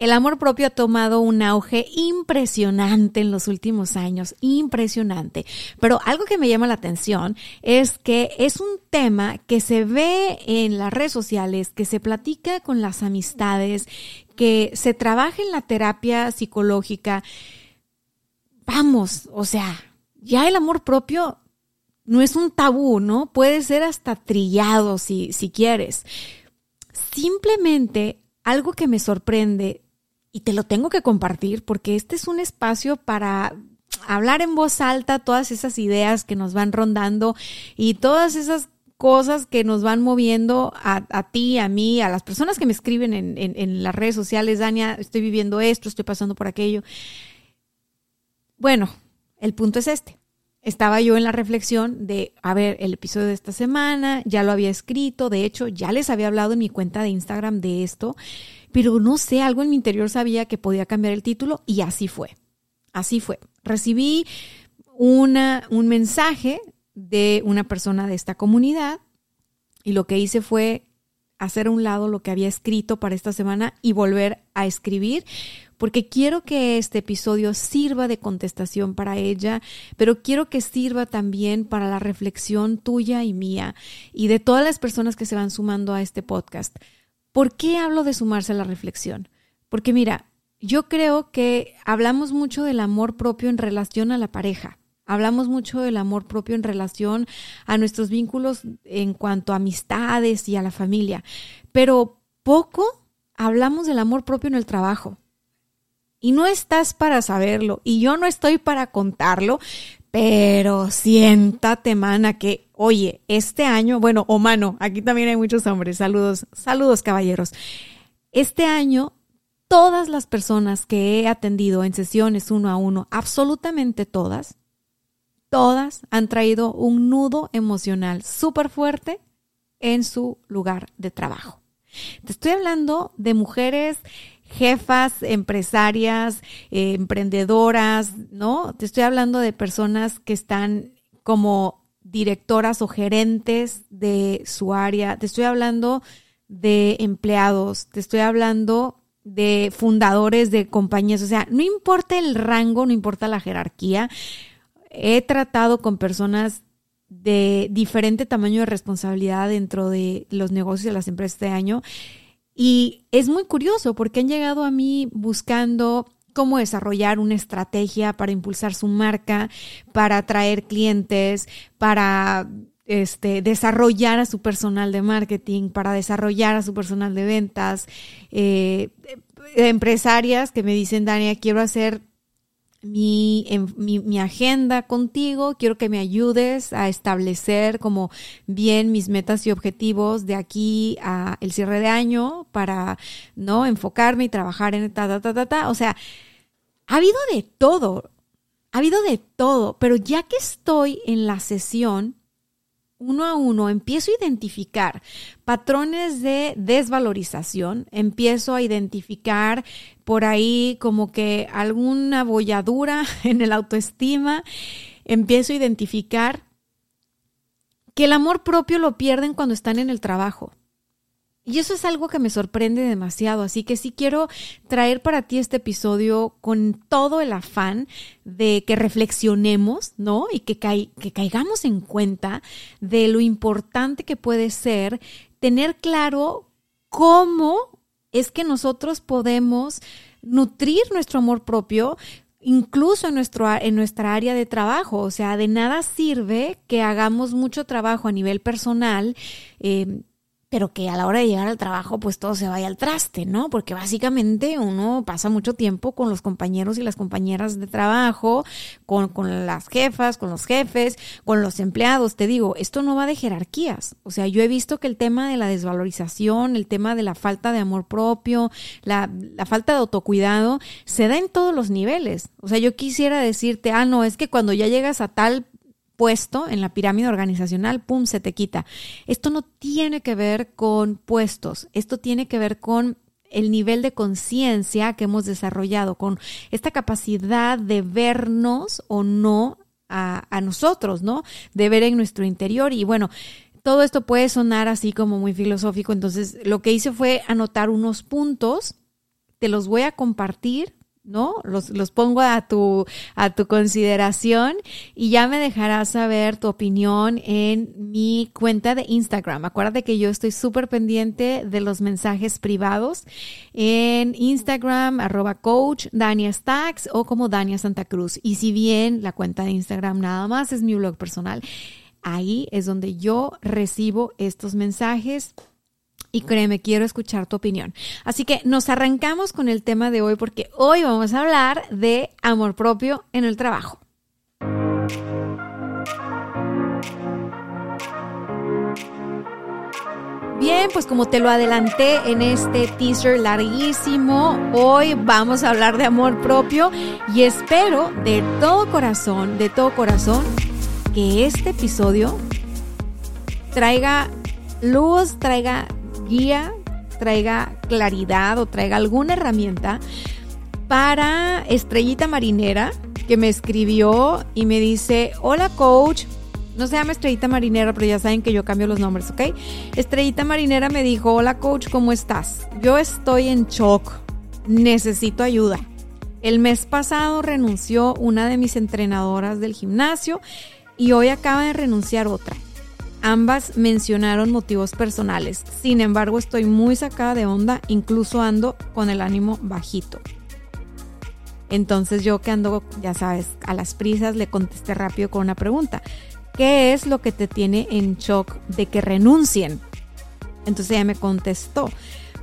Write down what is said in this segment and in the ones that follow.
El amor propio ha tomado un auge impresionante en los últimos años, impresionante. Pero algo que me llama la atención es que es un tema que se ve en las redes sociales, que se platica con las amistades, que se trabaja en la terapia psicológica. Vamos, o sea, ya el amor propio no es un tabú, ¿no? Puede ser hasta trillado si, si quieres. Simplemente algo que me sorprende y te lo tengo que compartir porque este es un espacio para hablar en voz alta todas esas ideas que nos van rondando y todas esas cosas que nos van moviendo a, ti, a mí, a las personas que me escriben en, en las redes sociales, Dania, estoy viviendo esto, estoy pasando por aquello. Bueno, el punto es este. Estaba yo en la reflexión de, a ver, el episodio de esta semana, ya lo había escrito, de hecho, ya les había hablado en mi cuenta de Instagram de esto, pero no sé, algo en mi interior sabía que podía cambiar el título y así fue. Así fue. Recibí una, un mensaje de una persona de esta comunidad y lo que hice fue hacer a un lado lo que había escrito para esta semana y volver a escribir, porque quiero que este episodio sirva de contestación para ella, pero quiero que sirva también para la reflexión tuya y mía y de todas las personas que se van sumando a este podcast. ¿Por qué hablo de sumarse a la reflexión? Porque mira, yo creo que hablamos mucho del amor propio en relación a la pareja. Hablamos mucho del amor propio en relación a nuestros vínculos en cuanto a amistades y a la familia, pero poco hablamos del amor propio en el trabajo. Y no estás para saberlo, y yo no estoy para contarlo, pero siéntate, mana, que, oye, este año, bueno, o mano, aquí también hay muchos hombres, saludos, saludos, caballeros. Este año, todas las personas que he atendido en sesiones uno a uno, absolutamente todas, todas han traído un nudo emocional súper fuerte en su lugar de trabajo. Te estoy hablando de mujeres jefas, empresarias, eh, emprendedoras, ¿no? Te estoy hablando de personas que están como directoras o gerentes de su área, te estoy hablando de empleados, te estoy hablando de fundadores de compañías, o sea, no importa el rango, no importa la jerarquía, he tratado con personas de diferente tamaño de responsabilidad dentro de los negocios de las empresas de año. Y es muy curioso porque han llegado a mí buscando cómo desarrollar una estrategia para impulsar su marca, para atraer clientes, para este, desarrollar a su personal de marketing, para desarrollar a su personal de ventas, eh, empresarias que me dicen, Dania, quiero hacer mi, mi, agenda contigo, quiero que me ayudes a establecer como bien mis metas y objetivos de aquí a el cierre de año para, ¿no? Enfocarme y trabajar en ta, ta, ta, ta, ta. O sea, ha habido de todo, ha habido de todo, pero ya que estoy en la sesión, uno a uno empiezo a identificar patrones de desvalorización, empiezo a identificar por ahí como que alguna bolladura en el autoestima, empiezo a identificar que el amor propio lo pierden cuando están en el trabajo. Y eso es algo que me sorprende demasiado, así que sí quiero traer para ti este episodio con todo el afán de que reflexionemos, ¿no? Y que, que caigamos en cuenta de lo importante que puede ser tener claro cómo es que nosotros podemos nutrir nuestro amor propio incluso en, nuestro, en nuestra área de trabajo. O sea, de nada sirve que hagamos mucho trabajo a nivel personal. Eh, pero que a la hora de llegar al trabajo pues todo se vaya al traste, ¿no? Porque básicamente uno pasa mucho tiempo con los compañeros y las compañeras de trabajo, con, con, las jefas, con los jefes, con los empleados. Te digo, esto no va de jerarquías. O sea, yo he visto que el tema de la desvalorización, el tema de la falta de amor propio, la, la falta de autocuidado, se da en todos los niveles. O sea, yo quisiera decirte, ah, no, es que cuando ya llegas a tal puesto en la pirámide organizacional, pum, se te quita. Esto no tiene que ver con puestos, esto tiene que ver con el nivel de conciencia que hemos desarrollado, con esta capacidad de vernos o no a, nosotros, ¿no? De ver en nuestro interior. Y bueno, todo esto puede sonar así como muy filosófico, entonces lo que hice fue anotar unos puntos, te los voy a compartir ¿no? Los, los, pongo a tu, a tu consideración y ya me dejarás saber tu opinión en mi cuenta de Instagram. Acuérdate que yo estoy súper pendiente de los mensajes privados en Instagram, arroba coach Dania Stacks o como Dania Santa Cruz. Y si bien la cuenta de Instagram nada más es mi blog personal, ahí es donde yo recibo estos mensajes y créeme, quiero escuchar tu opinión. Así que nos arrancamos con el tema de hoy porque hoy vamos a hablar de amor propio en el trabajo. Bien, pues como te lo adelanté en este teaser larguísimo, hoy vamos a hablar de amor propio y espero de todo corazón, de todo corazón, que este episodio traiga luz, traiga guía, traiga claridad o traiga alguna herramienta para Estrellita Marinera, que me escribió y me dice, hola coach, no se llama Estrellita Marinera, pero ya saben que yo cambio los nombres, ¿ok? Estrellita Marinera me dijo, hola coach, ¿cómo estás? Yo estoy en shock, necesito ayuda. El mes pasado renunció una de mis entrenadoras del gimnasio y hoy acaba de renunciar otra. Ambas mencionaron motivos personales. Sin embargo, estoy muy sacada de onda, incluso ando con el ánimo bajito. Entonces yo que ando, ya sabes, a las prisas, le contesté rápido con una pregunta. ¿Qué es lo que te tiene en shock de que renuncien? Entonces ella me contestó,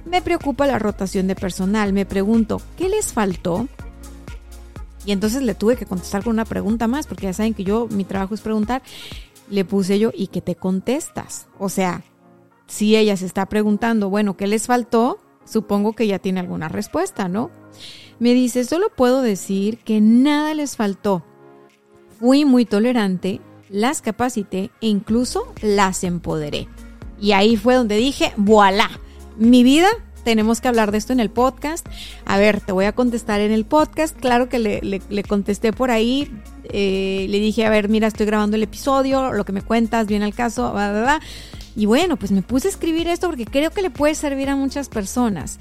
me preocupa la rotación de personal. Me pregunto, ¿qué les faltó? Y entonces le tuve que contestar con una pregunta más, porque ya saben que yo, mi trabajo es preguntar le puse yo, ¿y qué te contestas? O sea, si ella se está preguntando, bueno, ¿qué les faltó? Supongo que ya tiene alguna respuesta, ¿no? Me dice, solo puedo decir que nada les faltó. Fui muy tolerante, las capacité e incluso las empoderé. Y ahí fue donde dije, voilà, mi vida tenemos que hablar de esto en el podcast. A ver, te voy a contestar en el podcast. Claro que le, le, contesté por ahí. Eh, le dije, a ver, mira, estoy grabando el episodio, lo que me cuentas, viene al caso, bla, bla, bla. Y bueno, pues me puse a escribir esto porque creo que le puede servir a muchas personas.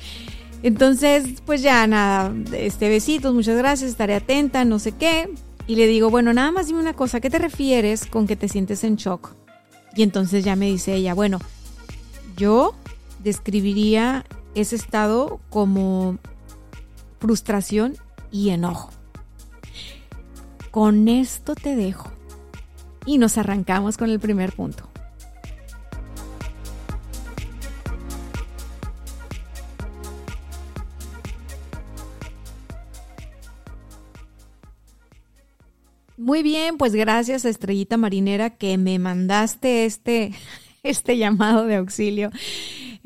Entonces, pues ya nada, este besitos, muchas gracias, estaré atenta, no sé qué. Y le digo, bueno, nada más dime una cosa, ¿qué te refieres con que te sientes en shock? Y entonces ya me dice ella, bueno, yo describiría ese estado como frustración y enojo. Con esto te dejo y nos arrancamos con el primer punto. Muy bien, pues gracias Estrellita Marinera que me mandaste este, este llamado de auxilio.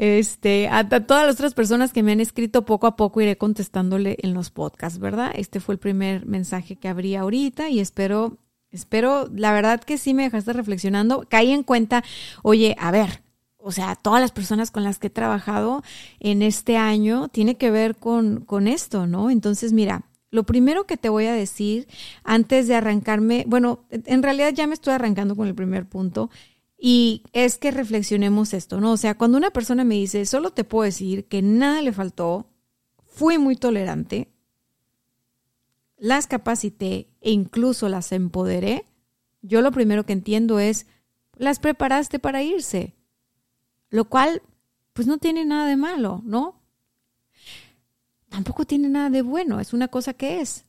Este, a, todas las otras personas que me han escrito poco a poco iré contestándole en los podcasts, ¿verdad? Este fue el primer mensaje que abrí ahorita y espero, espero, la verdad que sí me dejaste reflexionando. Caí en cuenta, oye, a ver, o sea, todas las personas con las que he trabajado en este año tiene que ver con, con esto, ¿no? Entonces, mira, lo primero que te voy a decir antes de arrancarme, bueno, en realidad ya me estoy arrancando con el primer punto, y es que reflexionemos esto, ¿no? O sea, cuando una persona me dice, solo te puedo decir que nada le faltó, fui muy tolerante, las capacité e incluso las empoderé, yo lo primero que entiendo es, las preparaste para irse, lo cual pues no tiene nada de malo, ¿no? Tampoco tiene nada de bueno, es una cosa que es.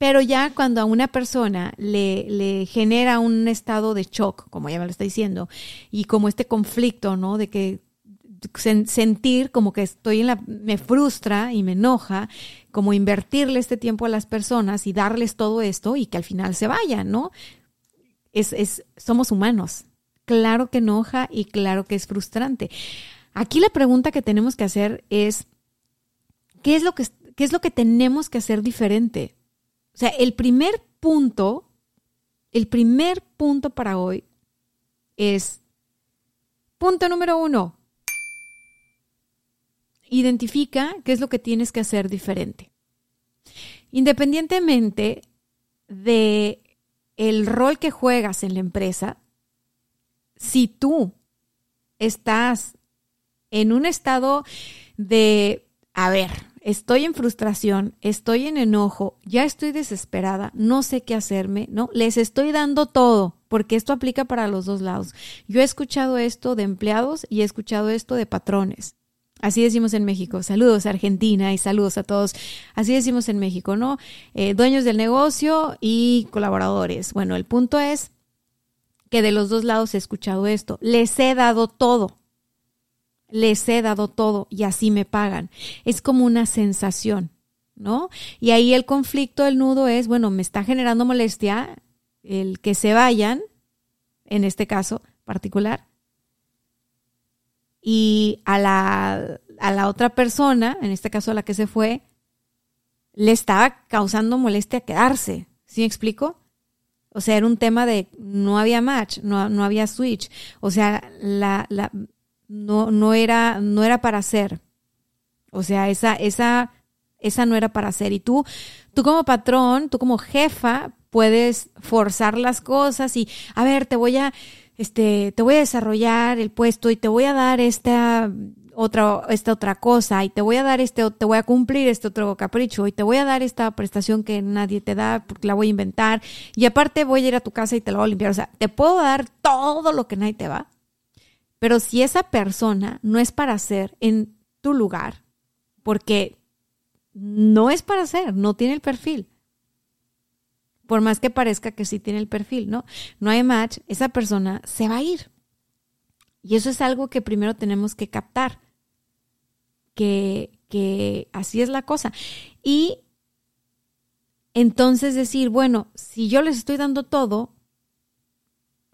Pero ya cuando a una persona le, le, genera un estado de shock, como ella me lo está diciendo, y como este conflicto, ¿no? De que sentir como que estoy en la, me frustra y me enoja, como invertirle este tiempo a las personas y darles todo esto y que al final se vayan, ¿no? Es, es, somos humanos. Claro que enoja y claro que es frustrante. Aquí la pregunta que tenemos que hacer es, ¿qué es lo que, qué es lo que tenemos que hacer diferente? O sea, el primer punto, el primer punto para hoy es, punto número uno, identifica qué es lo que tienes que hacer diferente. Independientemente de el rol que juegas en la empresa, si tú estás en un estado de, a ver, estoy en frustración, estoy en enojo, ya estoy desesperada, no sé qué hacerme, ¿no? Les estoy dando todo, porque esto aplica para los dos lados. Yo he escuchado esto de empleados y he escuchado esto de patrones. Así decimos en México. Saludos a Argentina y saludos a todos. Así decimos en México, ¿no? Eh, dueños del negocio y colaboradores. Bueno, el punto es que de los dos lados he escuchado esto. Les he dado todo les he dado todo y así me pagan. Es como una sensación, ¿no? Y ahí el conflicto, el nudo es, bueno, me está generando molestia el que se vayan, en este caso particular, y a la, a la otra persona, en este caso a la que se fue, le estaba causando molestia quedarse. ¿Sí me explico? O sea, era un tema de no había match, no, no había switch. O sea, la, la, no, no, era, no era para hacer. O sea, esa, esa, esa no era para hacer. Y tú, tú como patrón, tú como jefa, puedes forzar las cosas y, a ver, te voy a, este, te voy a desarrollar el puesto y te voy a dar esta otra, esta otra cosa y te voy a dar este, te voy a cumplir este otro capricho y te voy a dar esta prestación que nadie te da porque la voy a inventar y aparte voy a ir a tu casa y te la voy a limpiar. O sea, te puedo dar todo lo que nadie te va pero si esa persona no es para ser en tu lugar, porque no es para ser, no tiene el perfil. Por más que parezca que sí tiene el perfil, ¿no? No hay match, esa persona se va a ir. Y eso es algo que primero tenemos que captar, que, que así es la cosa. Y entonces decir, bueno, si yo les estoy dando todo,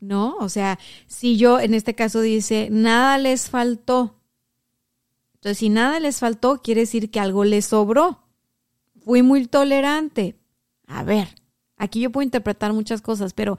¿no? O sea, si yo en este caso dice, nada les faltó. Entonces, si nada les faltó, quiere decir que algo les sobró. Fui muy tolerante. A ver, aquí yo puedo interpretar muchas cosas, pero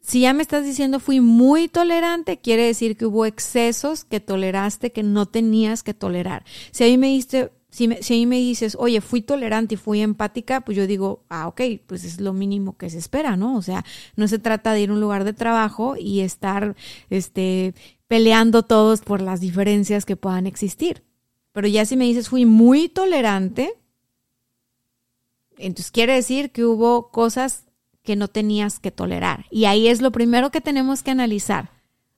si ya me estás diciendo fui muy tolerante, quiere decir que hubo excesos que toleraste que no tenías que tolerar. Si a mí me diste si, si me dices, oye, fui tolerante y fui empática, pues yo digo, ah, ok, pues es lo mínimo que se espera, ¿no? O sea, no se trata de ir a un lugar de trabajo y estar este, peleando todos por las diferencias que puedan existir. Pero ya si me dices, fui muy tolerante, entonces quiere decir que hubo cosas que no tenías que tolerar. Y ahí es lo primero que tenemos que analizar.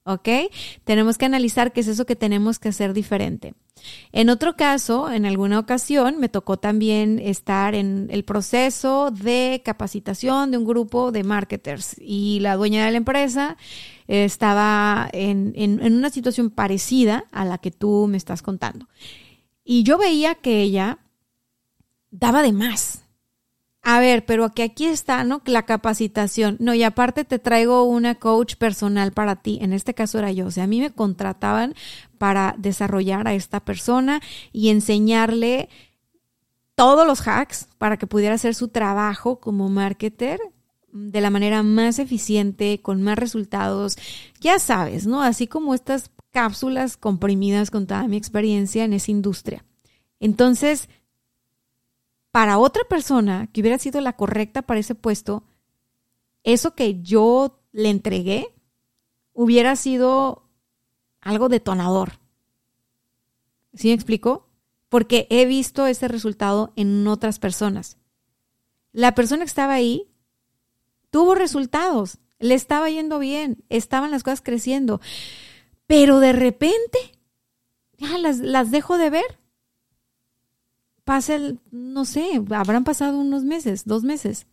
¿Ok? Tenemos que analizar qué es eso que tenemos que hacer diferente. En otro caso, en alguna ocasión, me tocó también estar en el proceso de capacitación de un grupo de marketers y la dueña de la empresa estaba en, en una situación parecida a la que tú me estás contando. Y yo veía que ella daba de más, a ver, pero que aquí está, ¿no? La capacitación. No, y aparte te traigo una coach personal para ti. En este caso era yo. O sea, a mí me contrataban para desarrollar a esta persona y enseñarle todos los hacks para que pudiera hacer su trabajo como marketer de la manera más eficiente, con más resultados. Ya sabes, ¿no? Así como estas cápsulas comprimidas con toda mi experiencia en esa industria. Entonces, para otra persona que hubiera sido la correcta para ese puesto, eso que yo le entregué hubiera sido algo detonador. ¿Sí me explico? Porque he visto ese resultado en otras personas. La persona que estaba ahí tuvo resultados, le estaba yendo bien, estaban las cosas creciendo, pero de repente ya las, las dejo de ver pasa el, no sé, habrán pasado unos meses, dos meses.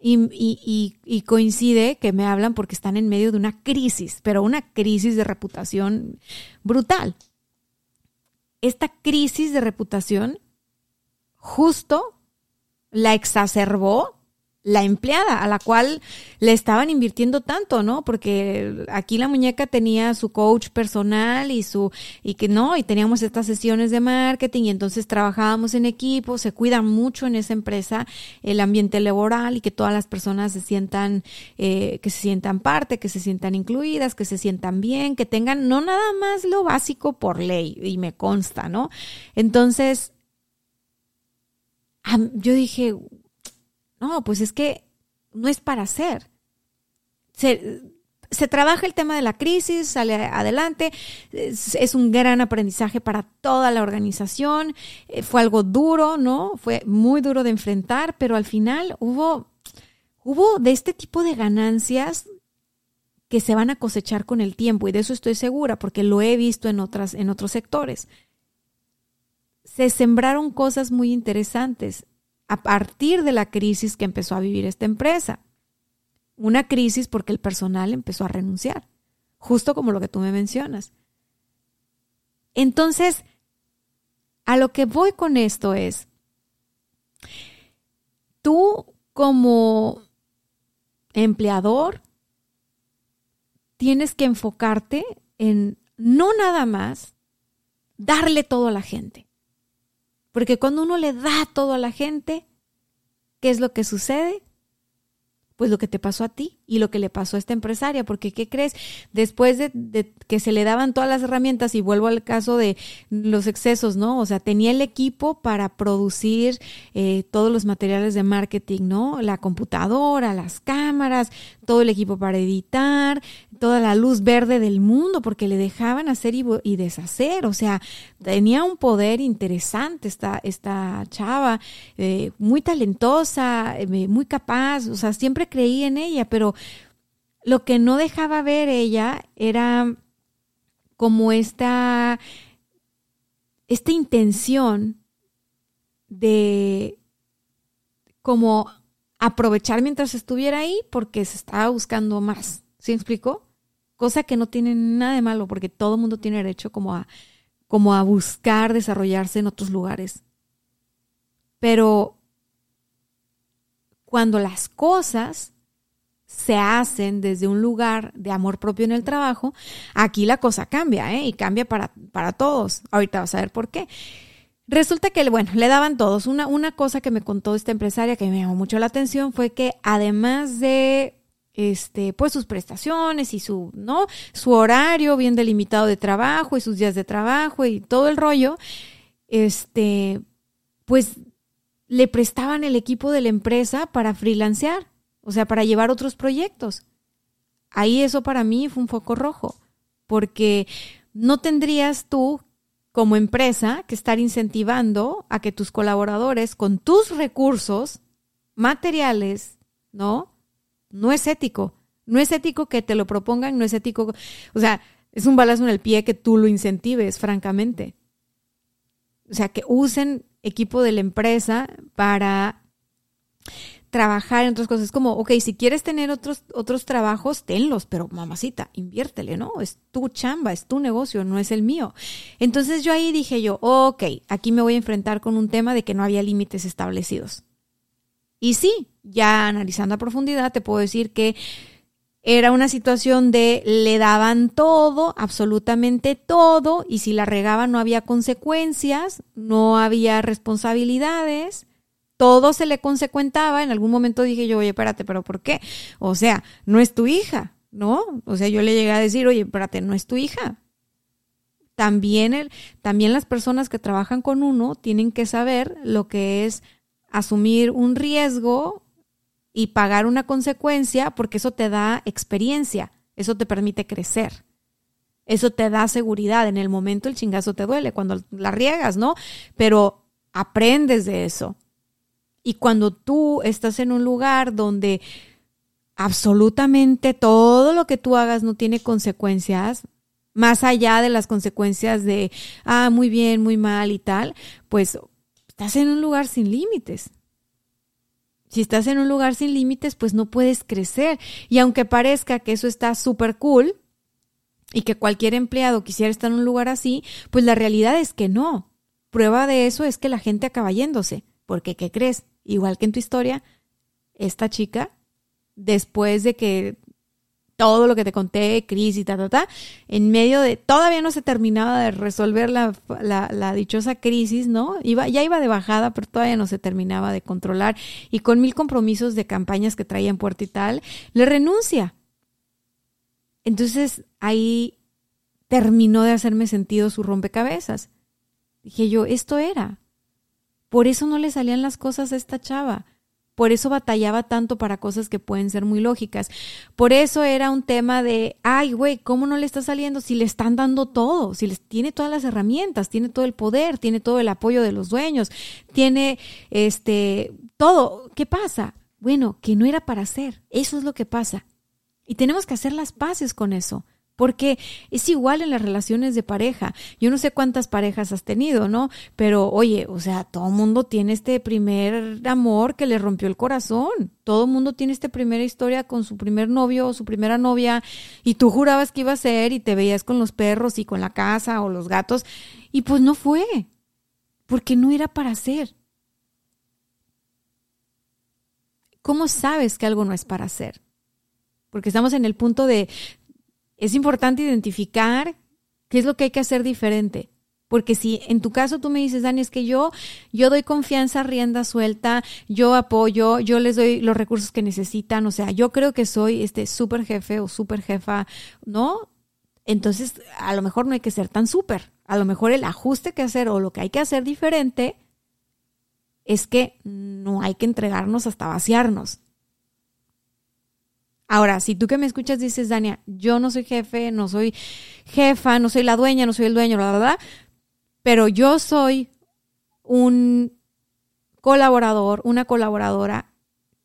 Y, y, coincide que me hablan porque están en medio de una crisis, pero una crisis de reputación brutal. Esta crisis de reputación justo la exacerbó la empleada a la cual le estaban invirtiendo tanto, ¿no? Porque aquí la muñeca tenía su coach personal y su y que no, y teníamos estas sesiones de marketing y entonces trabajábamos en equipo, se cuida mucho en esa empresa el ambiente laboral y que todas las personas se sientan eh, que se sientan parte, que se sientan incluidas, que se sientan bien, que tengan no nada más lo básico por ley y me consta, ¿no? Entonces yo dije, no, pues es que no es para hacer. Se, trabaja el tema de la crisis, sale adelante, es, un gran aprendizaje para toda la organización, eh, fue algo duro, ¿no? Fue muy duro de enfrentar, pero al final hubo, hubo de este tipo de ganancias que se van a cosechar con el tiempo y de eso estoy segura porque lo he visto en otras en otros sectores. Se sembraron cosas muy interesantes a partir de la crisis que empezó a vivir esta empresa. Una crisis porque el personal empezó a renunciar, justo como lo que tú me mencionas. Entonces, a lo que voy con esto es, tú como empleador tienes que enfocarte en no nada más darle todo a la gente. Porque cuando uno le da todo a la gente, ¿qué es lo que sucede? Pues lo que te pasó a ti y lo que le pasó a esta empresaria, porque ¿qué crees? Después de, que se le daban todas las herramientas, y vuelvo al caso de los excesos, ¿no? O sea, tenía el equipo para producir eh, todos los materiales de marketing, ¿no? La computadora, las cámaras, todo el equipo para editar, toda la luz verde del mundo, porque le dejaban hacer y, deshacer, o sea, tenía un poder interesante esta, esta chava, eh, muy talentosa, eh, muy capaz, o sea, siempre creí en ella, pero lo que no dejaba ver ella era como esta, esta intención de como aprovechar mientras estuviera ahí porque se estaba buscando más. ¿Sí me explicó? Cosa que no tiene nada de malo porque todo el mundo tiene derecho como a, como a buscar desarrollarse en otros lugares. Pero cuando las cosas se hacen desde un lugar de amor propio en el trabajo, aquí la cosa cambia, ¿eh? Y cambia para, para todos. Ahorita vas a ver por qué. Resulta que, bueno, le daban todos. Una, una cosa que me contó esta empresaria que me llamó mucho la atención fue que además de este, pues sus prestaciones y su, ¿no? Su horario bien delimitado de trabajo y sus días de trabajo y todo el rollo, este, pues le prestaban el equipo de la empresa para freelancear o sea, para llevar otros proyectos. Ahí eso para mí fue un foco rojo, porque no tendrías tú como empresa que estar incentivando a que tus colaboradores con tus recursos materiales, ¿no? No es ético. No es ético que te lo propongan, no es ético, o sea, es un balazo en el pie que tú lo incentives, francamente. O sea, que usen equipo de la empresa para trabajar en otras cosas. Es como, ok, si quieres tener otros, otros trabajos, tenlos, pero mamacita, inviértele, ¿no? Es tu chamba, es tu negocio, no es el mío. Entonces yo ahí dije yo, ok, aquí me voy a enfrentar con un tema de que no había límites establecidos. Y sí, ya analizando a profundidad, te puedo decir que era una situación de le daban todo, absolutamente todo, y si la regaban no había consecuencias, no había responsabilidades todo se le consecuentaba, en algún momento dije yo, oye, espérate, pero ¿por qué? O sea, no es tu hija, ¿no? O sea, yo le llegué a decir, oye, espérate, no es tu hija. También, el, también las personas que trabajan con uno tienen que saber lo que es asumir un riesgo y pagar una consecuencia porque eso te da experiencia, eso te permite crecer. Eso te da seguridad. En el momento el chingazo te duele cuando la riegas, ¿no? Pero aprendes de eso. Y cuando tú estás en un lugar donde absolutamente todo lo que tú hagas no tiene consecuencias, más allá de las consecuencias de, ah, muy bien, muy mal y tal, pues estás en un lugar sin límites. Si estás en un lugar sin límites, pues no puedes crecer. Y aunque parezca que eso está súper cool y que cualquier empleado quisiera estar en un lugar así, pues la realidad es que no. Prueba de eso es que la gente acaba yéndose. Porque, ¿qué crees? Igual que en tu historia, esta chica, después de que todo lo que te conté, crisis, ta, ta, ta, en medio de, todavía no se terminaba de resolver la, la, dichosa crisis, ¿no? Iba, ya iba de bajada, pero todavía no se terminaba de controlar y con mil compromisos de campañas que traía en puerto y tal, le renuncia. Entonces ahí terminó de hacerme sentido su rompecabezas. Dije yo, esto era. Por eso no le salían las cosas a esta chava por eso batallaba tanto para cosas que pueden ser muy lógicas. Por eso era un tema de, ay, güey, ¿cómo no le está saliendo si le están dando todo? Si les tiene todas las herramientas, tiene todo el poder, tiene todo el apoyo de los dueños, tiene este todo. ¿Qué pasa? Bueno, que no era para hacer. Eso es lo que pasa. Y tenemos que hacer las paces con eso porque es igual en las relaciones de pareja. Yo no sé cuántas parejas has tenido, ¿no? Pero oye, o sea, todo mundo tiene este primer amor que le rompió el corazón. Todo mundo tiene esta primera historia con su primer novio o su primera novia y tú jurabas que iba a ser y te veías con los perros y con la casa o los gatos y pues no fue, porque no era para ser. ¿Cómo sabes que algo no es para hacer? Porque estamos en el punto de, es importante identificar qué es lo que hay que hacer diferente. Porque si en tu caso tú me dices, Dani, es que yo, yo doy confianza, rienda suelta, yo apoyo, yo les doy los recursos que necesitan, o sea, yo creo que soy este súper jefe o súper jefa, ¿no? Entonces, a lo mejor no hay que ser tan súper. A lo mejor el ajuste que hacer o lo que hay que hacer diferente es que no hay que entregarnos hasta vaciarnos. Ahora, si tú que me escuchas dices, Dania, yo no soy jefe, no soy jefa, no soy la dueña, no soy el dueño, la verdad, pero yo soy un colaborador, una colaboradora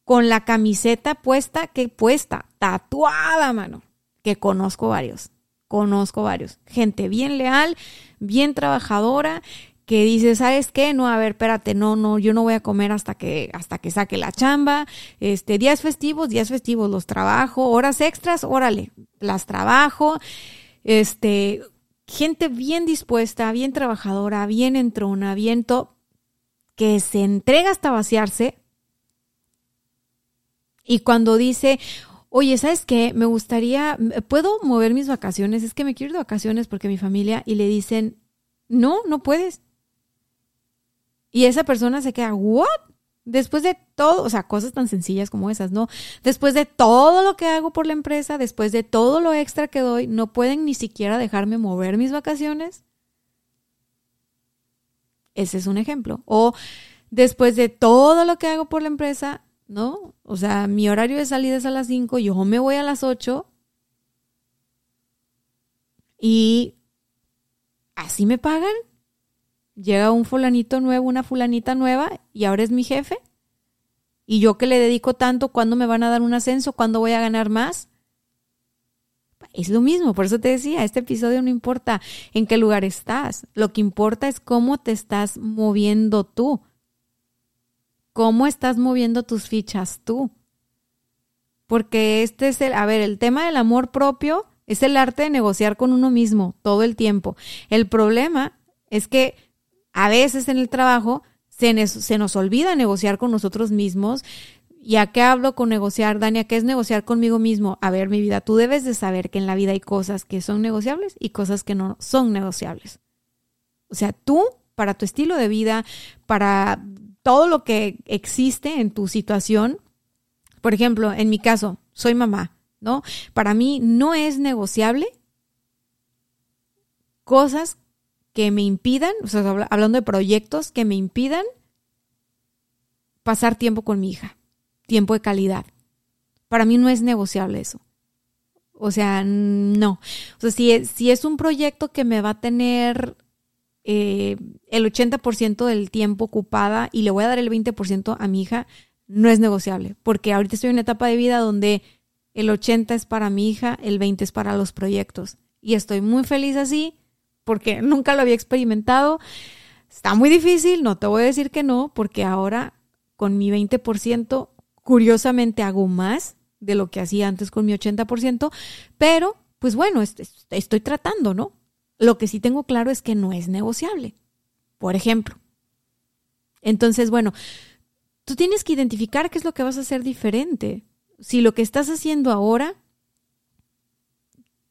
con la camiseta puesta, que puesta, tatuada, mano, que conozco varios, conozco varios, gente bien leal, bien trabajadora, que dice, ¿sabes qué? No, a ver, espérate, no, no, yo no voy a comer hasta que, hasta que saque la chamba. Este, días festivos, días festivos, los trabajo, horas extras, órale, las trabajo. Este, gente bien dispuesta, bien trabajadora, bien entrona, bien que se entrega hasta vaciarse. Y cuando dice, oye, ¿sabes qué? Me gustaría, ¿puedo mover mis vacaciones? Es que me quiero ir de vacaciones porque mi familia, y le dicen, no, no puedes. Y esa persona se queda, ¿what? Después de todo, o sea, cosas tan sencillas como esas, ¿no? Después de todo lo que hago por la empresa, después de todo lo extra que doy, ¿no pueden ni siquiera dejarme mover mis vacaciones? Ese es un ejemplo. O después de todo lo que hago por la empresa, ¿no? O sea, mi horario de salida es a las 5, yo me voy a las 8 y así me pagan llega un fulanito nuevo, una fulanita nueva y ahora es mi jefe. Y yo que le dedico tanto, ¿cuándo me van a dar un ascenso? ¿Cuándo voy a ganar más? Es lo mismo, por eso te decía, este episodio no importa en qué lugar estás, lo que importa es cómo te estás moviendo tú, cómo estás moviendo tus fichas tú. Porque este es el, a ver, el tema del amor propio es el arte de negociar con uno mismo todo el tiempo. El problema es que a veces en el trabajo se, se nos olvida negociar con nosotros mismos. ¿Y a qué hablo con negociar, Dania? ¿Qué es negociar conmigo mismo? A ver, mi vida, tú debes de saber que en la vida hay cosas que son negociables y cosas que no son negociables. O sea, tú, para tu estilo de vida, para todo lo que existe en tu situación, por ejemplo, en mi caso, soy mamá, ¿no? Para mí no es negociable cosas que me impidan, o sea, hablando de proyectos que me impidan pasar tiempo con mi hija, tiempo de calidad. Para mí no es negociable eso. O sea, no. O sea, si, si es un proyecto que me va a tener eh, el 80% del tiempo ocupada y le voy a dar el 20% a mi hija, no es negociable. Porque ahorita estoy en una etapa de vida donde el 80 es para mi hija, el 20 es para los proyectos. Y estoy muy feliz así porque nunca lo había experimentado. Está muy difícil, no te voy a decir que no, porque ahora con mi 20%, curiosamente hago más de lo que hacía antes con mi 80%, pero pues bueno, estoy tratando, ¿no? Lo que sí tengo claro es que no es negociable, por ejemplo. Entonces, bueno, tú tienes que identificar qué es lo que vas a hacer diferente. Si lo que estás haciendo ahora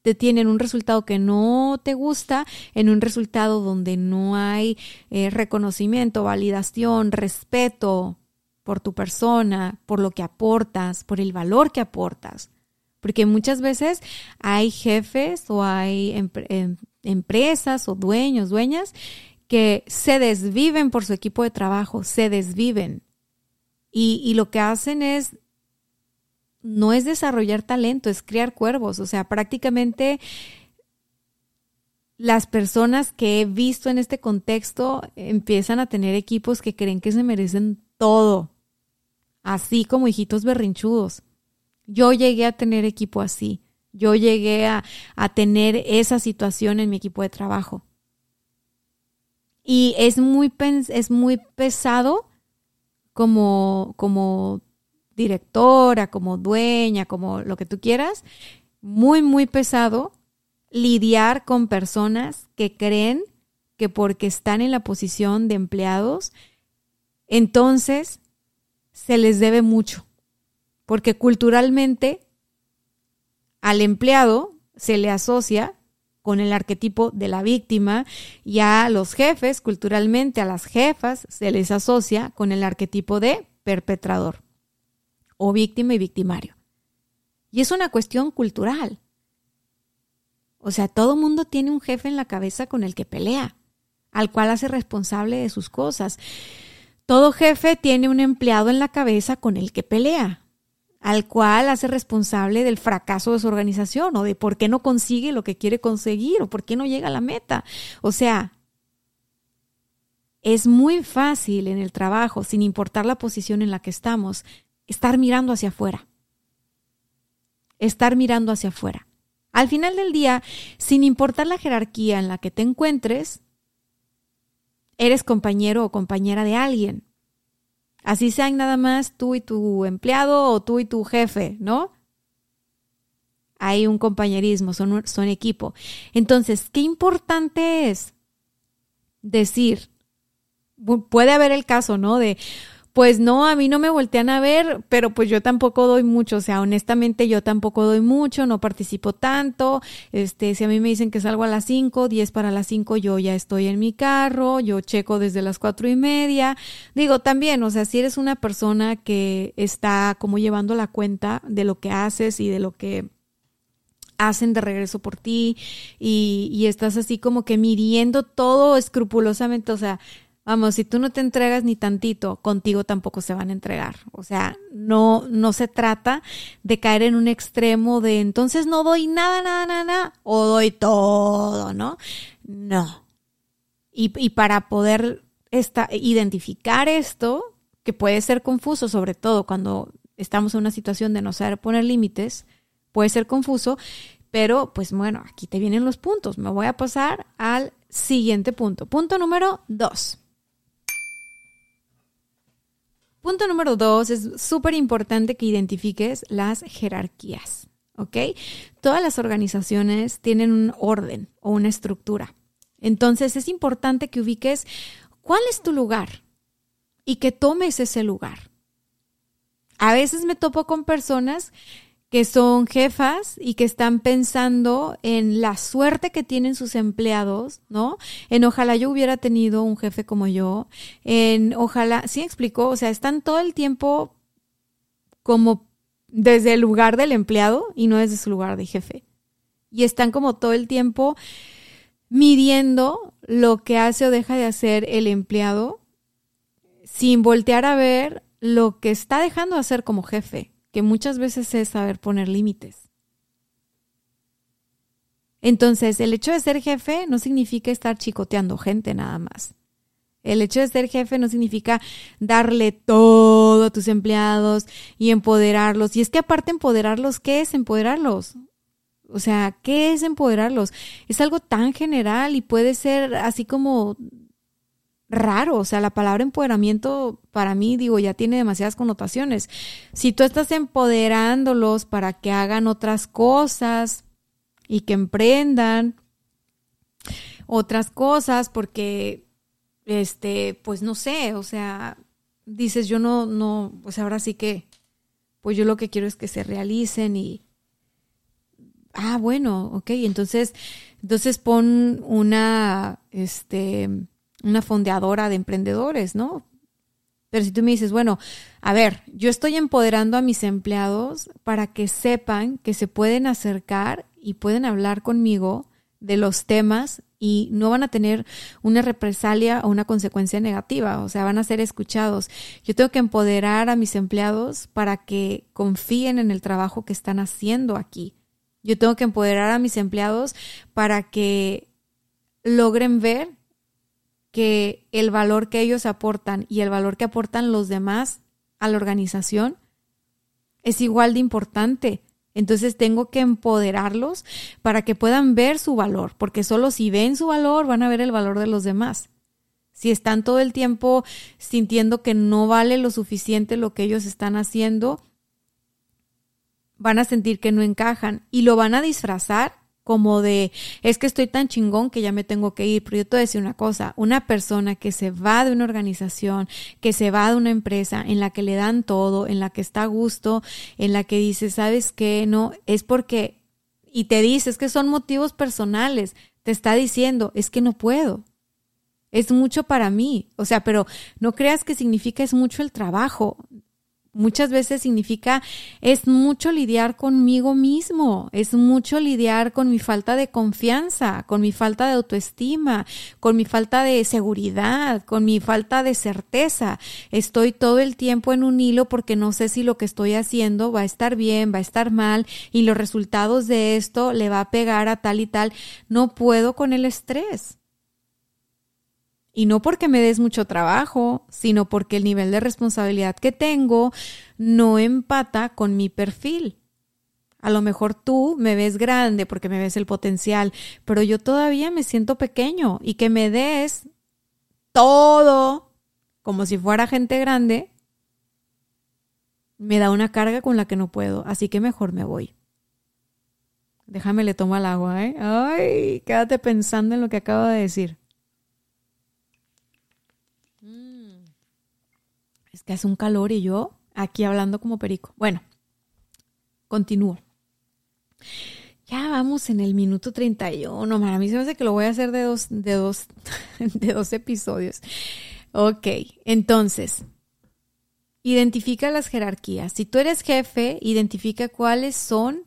te tiene en un resultado que no te gusta, en un resultado donde no hay eh, reconocimiento, validación, respeto por tu persona, por lo que aportas, por el valor que aportas. Porque muchas veces hay jefes o hay em, empresas o dueños, dueñas que se desviven por su equipo de trabajo, se desviven. Y, lo que hacen es, no es desarrollar talento, es criar cuervos. O sea, prácticamente las personas que he visto en este contexto empiezan a tener equipos que creen que se merecen todo, así como hijitos berrinchudos. Yo llegué a tener equipo así, yo llegué a, a tener esa situación en mi equipo de trabajo. Y es muy, es muy pesado como, como directora, como dueña, como lo que tú quieras, muy, muy pesado lidiar con personas que creen que porque están en la posición de empleados, entonces se les debe mucho. Porque culturalmente al empleado se le asocia con el arquetipo de la víctima y a los jefes, culturalmente a las jefas, se les asocia con el arquetipo de perpetrador o víctima y victimario. Y es una cuestión cultural. O sea, todo mundo tiene un jefe en la cabeza con el que pelea, al cual hace responsable de sus cosas. Todo jefe tiene un empleado en la cabeza con el que pelea, al cual hace responsable del fracaso de su organización o de por qué no consigue lo que quiere conseguir o por qué no llega a la meta. O sea, es muy fácil en el trabajo, sin importar la posición en la que estamos, estar mirando hacia afuera. Estar mirando hacia afuera. Al final del día, sin importar la jerarquía en la que te encuentres, eres compañero o compañera de alguien. Así sean nada más tú y tu empleado o tú y tu jefe, ¿no? Hay un compañerismo, son, son equipo. Entonces, qué importante es decir, puede haber el caso, ¿no? De, pues no, a mí no me voltean a ver, pero pues yo tampoco doy mucho, o sea, honestamente yo tampoco doy mucho, no participo tanto, este, si a mí me dicen que salgo a las 5, 10 para las 5, yo ya estoy en mi carro, yo checo desde las cuatro y media, digo también, o sea, si eres una persona que está como llevando la cuenta de lo que haces y de lo que hacen de regreso por ti y, y, estás así como que midiendo todo escrupulosamente, o sea, Vamos, si tú no te entregas ni tantito, contigo tampoco se van a entregar. O sea, no, no se trata de caer en un extremo de entonces no doy nada, nada, nada, o doy todo, ¿no? No. Y, y para poder esta, identificar esto, que puede ser confuso, sobre todo cuando estamos en una situación de no saber poner límites, puede ser confuso, pero pues bueno, aquí te vienen los puntos. Me voy a pasar al siguiente punto. Punto número dos. Punto número dos, es súper importante que identifiques las jerarquías, ¿ok? Todas las organizaciones tienen un orden o una estructura. Entonces es importante que ubiques cuál es tu lugar y que tomes ese lugar. A veces me topo con personas que son jefas y que están pensando en la suerte que tienen sus empleados, ¿no? En ojalá yo hubiera tenido un jefe como yo, en ojalá, sí explicó, o sea, están todo el tiempo como desde el lugar del empleado y no desde su lugar de jefe. Y están como todo el tiempo midiendo lo que hace o deja de hacer el empleado sin voltear a ver lo que está dejando de hacer como jefe que muchas veces es saber poner límites. Entonces, el hecho de ser jefe no significa estar chicoteando gente nada más. El hecho de ser jefe no significa darle todo a tus empleados y empoderarlos. Y es que aparte empoderarlos, ¿qué es empoderarlos? O sea, ¿qué es empoderarlos? Es algo tan general y puede ser así como raro, o sea, la palabra empoderamiento para mí, digo, ya tiene demasiadas connotaciones. Si tú estás empoderándolos para que hagan otras cosas y que emprendan otras cosas, porque, este, pues no sé, o sea, dices, yo no, no, pues ahora sí que, pues yo lo que quiero es que se realicen y, ah, bueno, ok, entonces, entonces pon una, este, una fondeadora de emprendedores, ¿no? Pero si tú me dices, bueno, a ver, yo estoy empoderando a mis empleados para que sepan que se pueden acercar y pueden hablar conmigo de los temas y no van a tener una represalia o una consecuencia negativa, o sea, van a ser escuchados. Yo tengo que empoderar a mis empleados para que confíen en el trabajo que están haciendo aquí. Yo tengo que empoderar a mis empleados para que logren ver que el valor que ellos aportan y el valor que aportan los demás a la organización es igual de importante. Entonces tengo que empoderarlos para que puedan ver su valor, porque solo si ven su valor van a ver el valor de los demás. Si están todo el tiempo sintiendo que no vale lo suficiente lo que ellos están haciendo, van a sentir que no encajan y lo van a disfrazar como de, es que estoy tan chingón que ya me tengo que ir. Pero yo te voy a decir una cosa, una persona que se va de una organización, que se va de una empresa en la que le dan todo, en la que está a gusto, en la que dice, ¿sabes qué? No, es porque, y te dice, es que son motivos personales, te está diciendo, es que no puedo. Es mucho para mí. O sea, pero no creas que significa es mucho el trabajo muchas veces significa es mucho lidiar conmigo mismo, es mucho lidiar con mi falta de confianza, con mi falta de autoestima, con mi falta de seguridad, con mi falta de certeza. Estoy todo el tiempo en un hilo porque no sé si lo que estoy haciendo va a estar bien, va a estar mal y los resultados de esto le va a pegar a tal y tal. No puedo con el estrés. Y no porque me des mucho trabajo, sino porque el nivel de responsabilidad que tengo no empata con mi perfil. A lo mejor tú me ves grande porque me ves el potencial, pero yo todavía me siento pequeño y que me des todo como si fuera gente grande, me da una carga con la que no puedo, así que mejor me voy. Déjame le tomo el agua, ¿eh? Ay, quédate pensando en lo que acabo de decir. Que hace un calor y yo aquí hablando como perico. Bueno, continúo. Ya vamos en el minuto 31. Para mí se me hace que lo voy a hacer de dos, de dos, de dos episodios. Ok, entonces, identifica las jerarquías. Si tú eres jefe, identifica cuáles son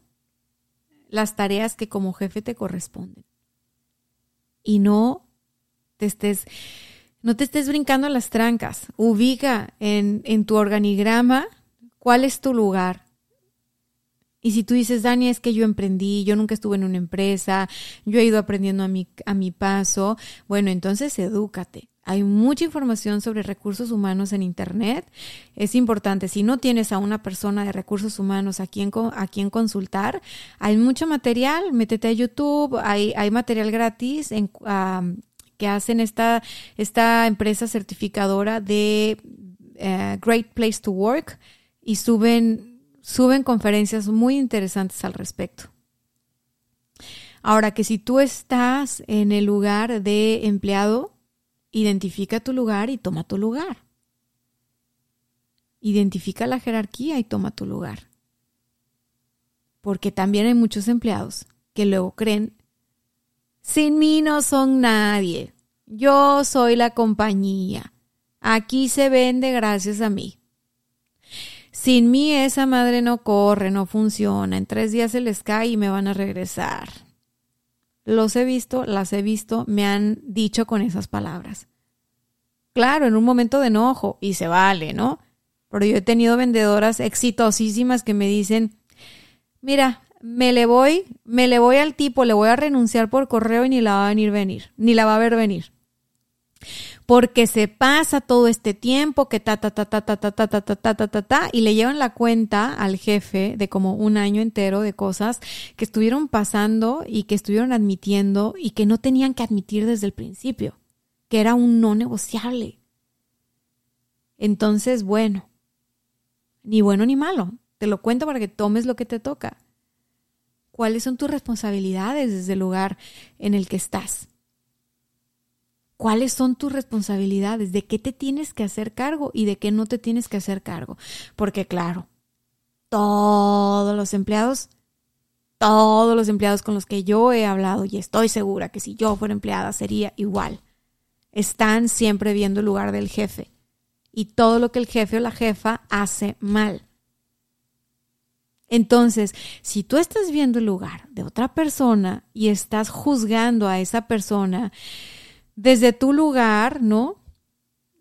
las tareas que como jefe te corresponden. Y no te estés no te estés brincando las trancas. Ubica en, en tu organigrama cuál es tu lugar. Y si tú dices, Dani, es que yo emprendí, yo nunca estuve en una empresa, yo he ido aprendiendo a mi, a mi paso, bueno, entonces edúcate. Hay mucha información sobre recursos humanos en Internet. Es importante, si no tienes a una persona de recursos humanos a quien, a consultar, hay mucho material, métete a YouTube, hay, hay material gratis en, que hacen esta, esta empresa certificadora de eh, Great Place to Work y suben, suben conferencias muy interesantes al respecto. Ahora que si tú estás en el lugar de empleado, identifica tu lugar y toma tu lugar. Identifica la jerarquía y toma tu lugar. Porque también hay muchos empleados que luego creen sin mí no son nadie. Yo soy la compañía. Aquí se vende gracias a mí. Sin mí esa madre no corre, no funciona. En tres días se les cae y me van a regresar. Los he visto, las he visto, me han dicho con esas palabras. Claro, en un momento de enojo, y se vale, ¿no? Pero yo he tenido vendedoras exitosísimas que me dicen, mira, me le voy, me le voy al tipo, le voy a renunciar por correo y ni la va a venir venir, ni la va a ver venir. Porque se pasa todo este tiempo que ta ta ta ta ta ta ta ta ta ta ta ta ta y le llevan la cuenta al jefe de como un año entero de cosas que estuvieron pasando y que estuvieron admitiendo y que no tenían que admitir desde el principio. que era un no negociable. Entonces, bueno, ni bueno ni malo, te lo cuento para que tomes lo que te toca. ¿Cuáles son tus responsabilidades desde el lugar en el que estás? ¿Cuáles son tus responsabilidades? ¿De qué te tienes que hacer cargo y de qué no te tienes que hacer cargo? Porque claro, todos los empleados, todos los empleados con los que yo he hablado y estoy segura que si yo fuera empleada sería igual, están siempre viendo el lugar del jefe y todo lo que el jefe o la jefa hace mal. Entonces, si tú estás viendo el lugar de otra persona y estás juzgando a esa persona desde tu lugar, ¿no?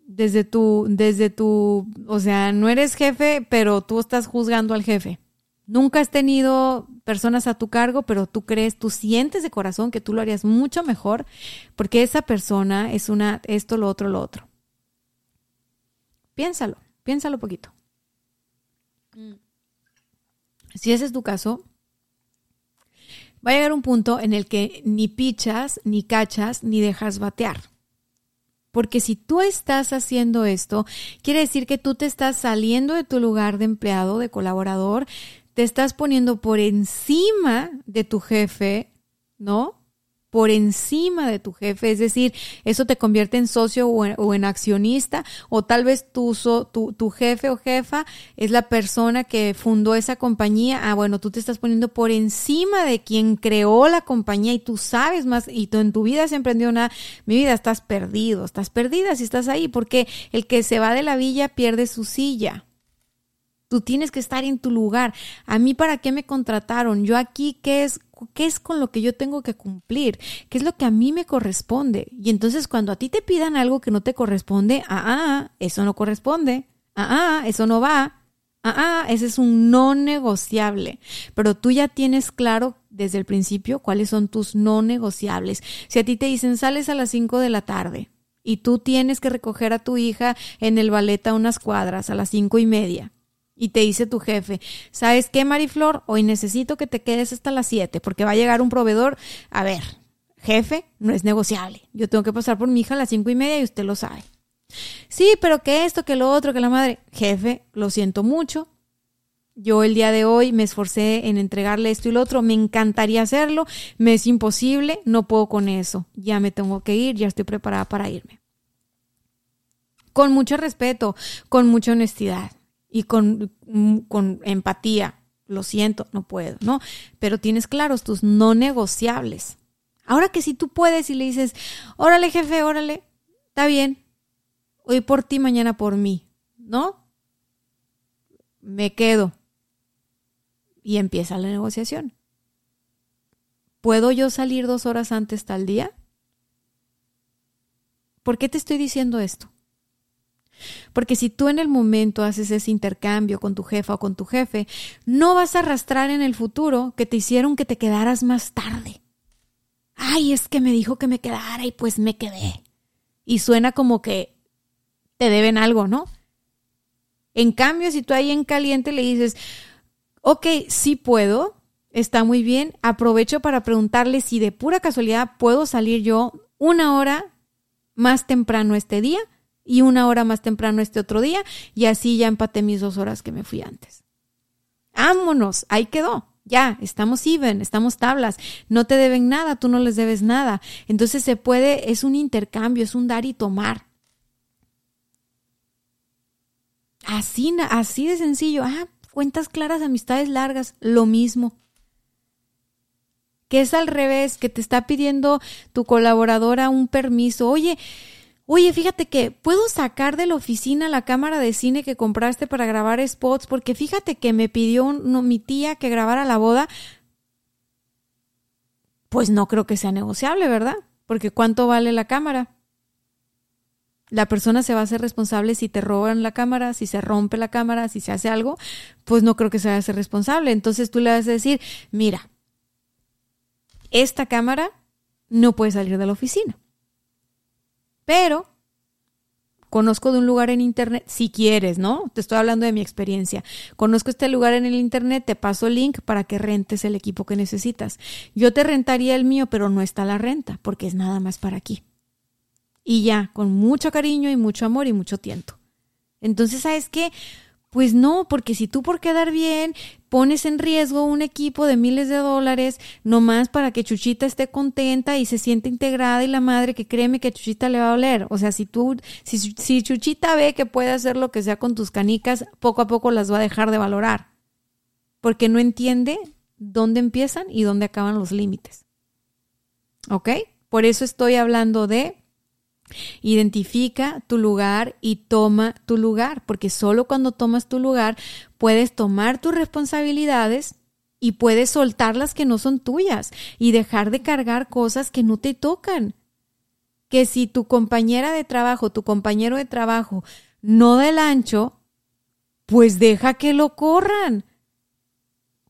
Desde tu, desde tu, o sea, no eres jefe, pero tú estás juzgando al jefe. Nunca has tenido personas a tu cargo, pero tú crees, tú sientes de corazón que tú lo harías mucho mejor porque esa persona es una, esto, lo otro, lo otro. Piénsalo, piénsalo poquito. Mm. Si ese es tu caso, va a llegar un punto en el que ni pichas, ni cachas, ni dejas batear. Porque si tú estás haciendo esto, quiere decir que tú te estás saliendo de tu lugar de empleado, de colaborador, te estás poniendo por encima de tu jefe, ¿no? Por encima de tu jefe, es decir, eso te convierte en socio o en, accionista, o tal vez tu, tu, tu, jefe o jefa es la persona que fundó esa compañía, ah, bueno, tú te estás poniendo por encima de quien creó la compañía y tú sabes más, y tú en tu vida has emprendido una, mi vida estás perdido, estás perdida si estás ahí, porque el que se va de la villa pierde su silla. Tú tienes que estar en tu lugar. A mí, ¿para qué me contrataron? Yo aquí, ¿qué es, qué es con lo que yo tengo que cumplir? ¿Qué es lo que a mí me corresponde? Y entonces cuando a ti te pidan algo que no te corresponde, ah, ah, eso no corresponde. Ah, ah, eso no va. Ah, ah, ese es un no negociable. Pero tú ya tienes claro desde el principio cuáles son tus no negociables. Si a ti te dicen sales a las 5 de la tarde y tú tienes que recoger a tu hija en el ballet a unas cuadras a las cinco y media y te dice tu jefe, ¿sabes qué, Mariflor? Hoy necesito que te quedes hasta las 7 porque va a llegar un proveedor. A ver, jefe, no es negociable. Yo tengo que pasar por mi hija a las cinco y media y usted lo sabe. Sí, pero que esto, que lo otro, que la madre. Jefe, lo siento mucho. Yo el día de hoy me esforcé en entregarle esto y lo otro. Me encantaría hacerlo. Me es imposible. No puedo con eso. Ya me tengo que ir. Ya estoy preparada para irme. Con mucho respeto, con mucha honestidad y con, con empatía. Lo siento, no puedo, ¿no? Pero tienes claros tus no negociables. Ahora que si tú puedes y le dices, órale jefe, órale, está bien, hoy por ti, mañana por mí, ¿no? Me quedo. Y empieza la negociación. ¿Puedo yo salir dos horas antes tal día? ¿Por qué te estoy diciendo esto? Porque si tú en el momento haces ese intercambio con tu jefa o con tu jefe, no vas a arrastrar en el futuro que te hicieron que te quedaras más tarde. Ay, es que me dijo que me quedara y pues me quedé. Y suena como que te deben algo, ¿no? En cambio, si tú ahí en caliente le dices, ok, sí puedo, está muy bien, aprovecho para preguntarle si de pura casualidad puedo salir yo una hora más temprano este día y una hora más temprano este otro día y así ya empaté mis dos horas que me fui antes. Vámonos, ahí quedó. Ya, estamos even, estamos tablas, no te deben nada, tú no les debes nada. Entonces se puede, es un intercambio, es un dar y tomar. Así, así de sencillo. Ah, cuentas claras, amistades largas, lo mismo. Que es al revés, que te está pidiendo tu colaboradora un permiso. Oye, Oye, fíjate que puedo sacar de la oficina la cámara de cine que compraste para grabar spots, porque fíjate que me pidió mi tía que grabara la boda. Pues no creo que sea negociable, ¿verdad? Porque ¿cuánto vale la cámara? La persona se va a hacer responsable si te roban la cámara, si se rompe la cámara, si se hace algo, pues no creo que se vaya a ser responsable. Entonces tú le vas a decir, mira, esta cámara no puede salir de la oficina pero conozco de un lugar en internet, si quieres, ¿no? Te estoy hablando de mi experiencia. Conozco este lugar en el internet, te paso el link para que rentes el equipo que necesitas. Yo te rentaría el mío, pero no está la renta, porque es nada más para aquí. Y ya, con mucho cariño y mucho amor y mucho tiento. Entonces, ¿sabes qué? Pues no, porque si tú por quedar bien pones en riesgo un equipo de miles de dólares nomás para que Chuchita esté contenta y se siente integrada y la madre que créeme que Chuchita le va a oler. O sea, si tú, si, si Chuchita ve que puede hacer lo que sea con tus canicas, poco a poco las va a dejar de valorar. Porque no entiende dónde empiezan y dónde acaban los límites. ¿Ok? Por eso estoy hablando de Identifica tu lugar y toma tu lugar, porque solo cuando tomas tu lugar puedes tomar tus responsabilidades y puedes soltar las que no son tuyas y dejar de cargar cosas que no te tocan. Que si tu compañera de trabajo, tu compañero de trabajo no del ancho, pues deja que lo corran.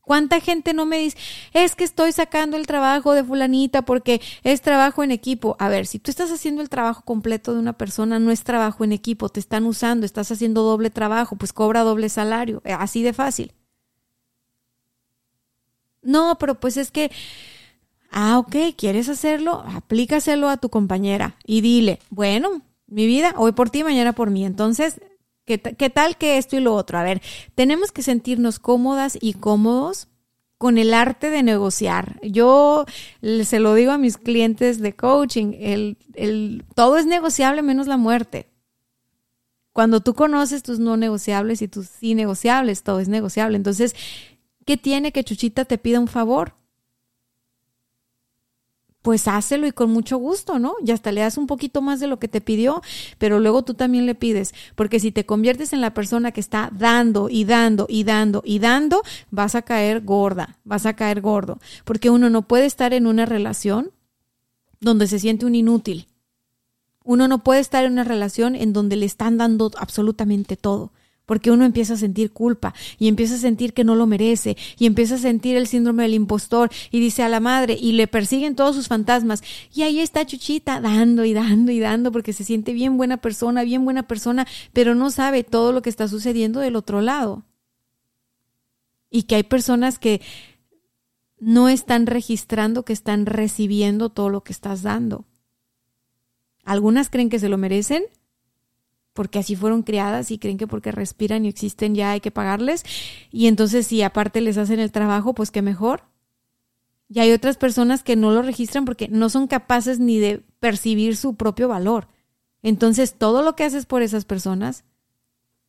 ¿Cuánta gente no me dice, es que estoy sacando el trabajo de fulanita porque es trabajo en equipo? A ver, si tú estás haciendo el trabajo completo de una persona, no es trabajo en equipo, te están usando, estás haciendo doble trabajo, pues cobra doble salario, eh, así de fácil. No, pero pues es que, ah, ok, ¿quieres hacerlo? Aplícaselo a tu compañera y dile, bueno, mi vida, hoy por ti, mañana por mí. Entonces, ¿Qué, tal que esto y lo otro? A ver, tenemos que sentirnos cómodas y cómodos con el arte de negociar. Yo se lo digo a mis clientes de coaching, el, el, todo es negociable menos la muerte. Cuando tú conoces tus no negociables y tus sí negociables, todo es negociable. Entonces, ¿qué tiene que Chuchita te pida un favor? Pues hácelo y con mucho gusto, ¿no? Y hasta le das un poquito más de lo que te pidió, pero luego tú también le pides, porque si te conviertes en la persona que está dando y dando y dando y dando, vas a caer gorda, vas a caer gordo, porque uno no puede estar en una relación donde se siente un inútil. Uno no puede estar en una relación en donde le están dando absolutamente todo porque uno empieza a sentir culpa y empieza a sentir que no lo merece y empieza a sentir el síndrome del impostor y dice a la madre y le persiguen todos sus fantasmas y ahí está Chuchita dando y dando y dando porque se siente bien buena persona, bien buena persona, pero no sabe todo lo que está sucediendo del otro lado. Y que hay personas que no están registrando que están recibiendo todo lo que estás dando. Algunas creen que se lo merecen porque así fueron criadas y creen que porque respiran y existen ya hay que pagarles. Y entonces si aparte les hacen el trabajo, pues qué mejor. Y hay otras personas que no lo registran porque no son capaces ni de percibir su propio valor. Entonces todo lo que haces por esas personas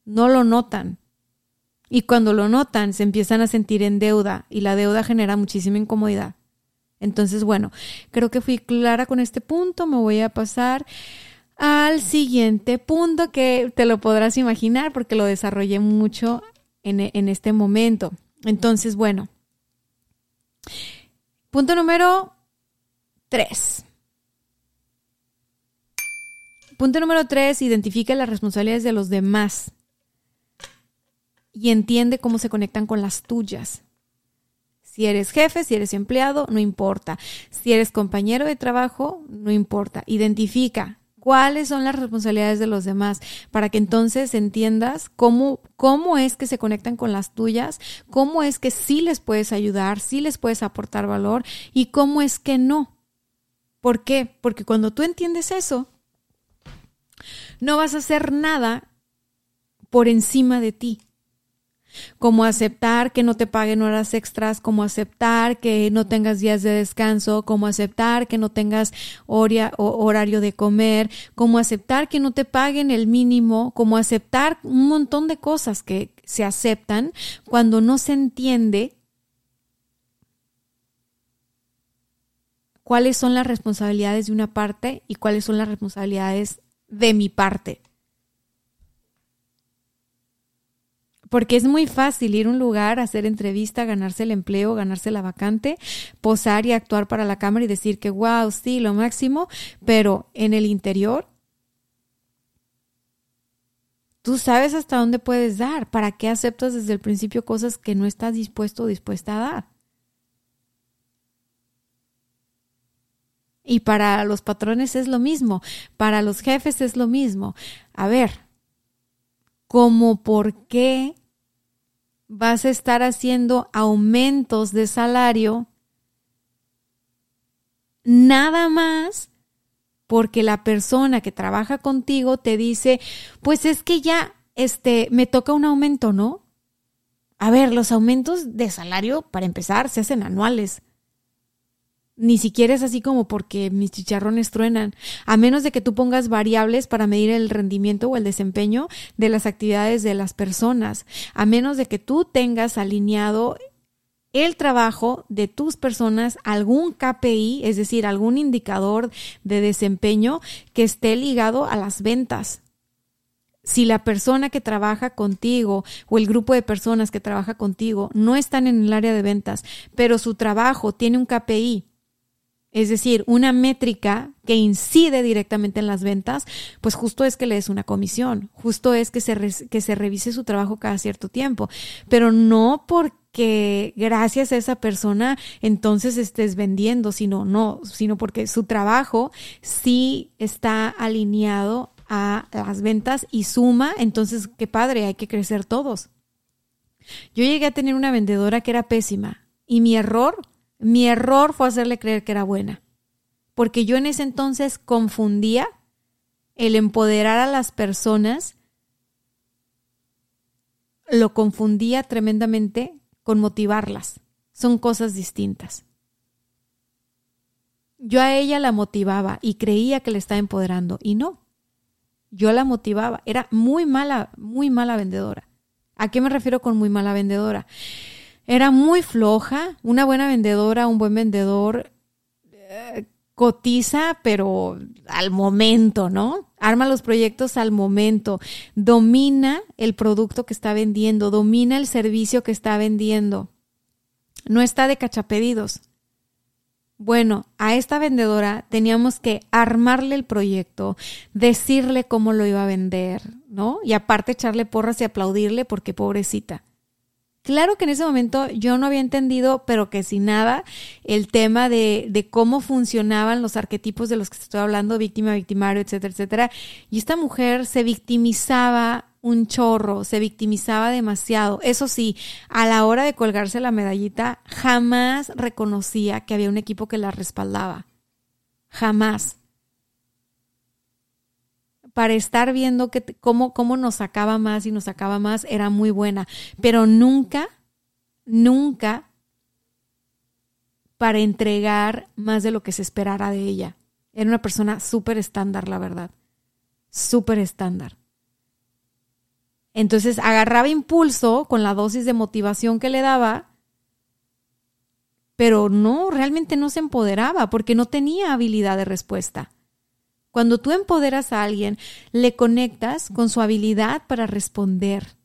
no lo notan. Y cuando lo notan se empiezan a sentir en deuda y la deuda genera muchísima incomodidad. Entonces, bueno, creo que fui clara con este punto, me voy a pasar al siguiente punto que te lo podrás imaginar porque lo desarrollé mucho en, en este momento. Entonces, bueno, punto número tres. Punto número tres, identifica las responsabilidades de los demás y entiende cómo se conectan con las tuyas. Si eres jefe, si eres empleado, no importa. Si eres compañero de trabajo, no importa. Identifica cuáles son las responsabilidades de los demás, para que entonces entiendas cómo, cómo es que se conectan con las tuyas, cómo es que sí les puedes ayudar, sí les puedes aportar valor y cómo es que no. ¿Por qué? Porque cuando tú entiendes eso, no vas a hacer nada por encima de ti como aceptar que no te paguen horas extras, como aceptar que no tengas días de descanso, como aceptar que no tengas horario de comer, como aceptar que no te paguen el mínimo, como aceptar un montón de cosas que se aceptan cuando no se entiende cuáles son las responsabilidades de una parte y cuáles son las responsabilidades de mi parte. Porque es muy fácil ir a un lugar, hacer entrevista, ganarse el empleo, ganarse la vacante, posar y actuar para la cámara y decir que, wow, sí, lo máximo, pero en el interior, tú sabes hasta dónde puedes dar. ¿Para qué aceptas desde el principio cosas que no estás dispuesto o dispuesta a dar? Y para los patrones es lo mismo, para los jefes es lo mismo. A ver, como por qué vas a estar haciendo aumentos de salario nada más porque la persona que trabaja contigo te dice, pues es que ya, este, me toca un aumento, ¿no? A ver, los aumentos de salario, para empezar, se hacen anuales. Ni siquiera es así como porque mis chicharrones truenan, a menos de que tú pongas variables para medir el rendimiento o el desempeño de las actividades de las personas, a menos de que tú tengas alineado el trabajo de tus personas algún KPI, es decir, algún indicador de desempeño que esté ligado a las ventas. Si la persona que trabaja contigo o el grupo de personas que trabaja contigo no están en el área de ventas, pero su trabajo tiene un KPI, es decir, una métrica que incide directamente en las ventas, pues justo es que le des una comisión, justo es que se, que se revise su trabajo cada cierto tiempo, pero no porque que gracias a esa persona entonces estés vendiendo, sino no, sino porque su trabajo sí está alineado a las ventas y suma, entonces qué padre, hay que crecer todos. Yo llegué a tener una vendedora que era pésima y mi error, mi error fue hacerle creer que era buena, porque yo en ese entonces confundía el empoderar a las personas, lo confundía tremendamente con motivarlas. Son cosas distintas. Yo a ella la motivaba y creía que le estaba empoderando y no. Yo la motivaba. Era muy mala, muy mala vendedora. ¿A qué me refiero con muy mala vendedora? Era muy floja, una buena vendedora, un buen vendedor, eh, cotiza, pero al momento, ¿no? Arma los proyectos al momento, domina el producto que está vendiendo, domina el servicio que está vendiendo. No está de cachapedidos. Bueno, a esta vendedora teníamos que armarle el proyecto, decirle cómo lo iba a vender, ¿no? Y aparte echarle porras y aplaudirle porque pobrecita. Claro que en ese momento yo no había entendido, pero que sin nada, el tema de, de, cómo funcionaban los arquetipos de los que estoy hablando, víctima, victimario, etcétera, etcétera. Y esta mujer se victimizaba un chorro, se victimizaba demasiado. Eso sí, a la hora de colgarse la medallita, jamás reconocía que había un equipo que la respaldaba. Jamás para estar viendo que, cómo, cómo nos sacaba más y nos sacaba más, era muy buena, pero nunca, nunca para entregar más de lo que se esperara de ella. Era una persona súper estándar, la verdad. Súper estándar. Entonces agarraba impulso con la dosis de motivación que le daba, pero no, realmente no se empoderaba porque no tenía habilidad de respuesta. Cuando tú empoderas a alguien, le conectas con su habilidad para responder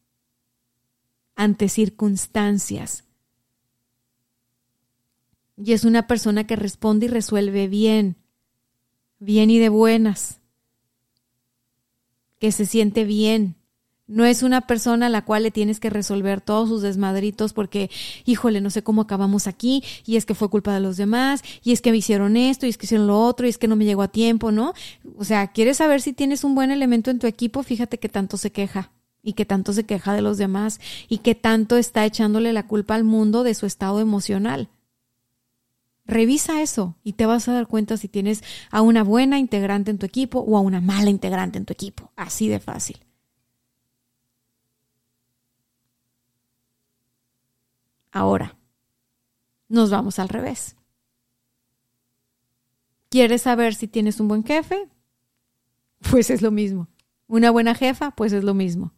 ante circunstancias. Y es una persona que responde y resuelve bien, bien y de buenas, que se siente bien, no es una persona a la cual le tienes que resolver todos sus desmadritos porque, híjole, no sé cómo acabamos aquí, y es que fue culpa de los demás, y es que me hicieron esto, y es que hicieron lo otro, y es que no me llegó a tiempo, ¿no? O sea, ¿quieres saber si tienes un buen elemento en tu equipo? Fíjate que tanto se queja, y que tanto se queja de los demás, y que tanto está echándole la culpa al mundo de su estado emocional. Revisa eso y te vas a dar cuenta si tienes a una buena integrante en tu equipo o a una mala integrante en tu equipo. Así de fácil. Ahora, nos vamos al revés. ¿Quieres saber si tienes un buen jefe? Pues es lo mismo. ¿Una buena jefa? Pues es lo mismo.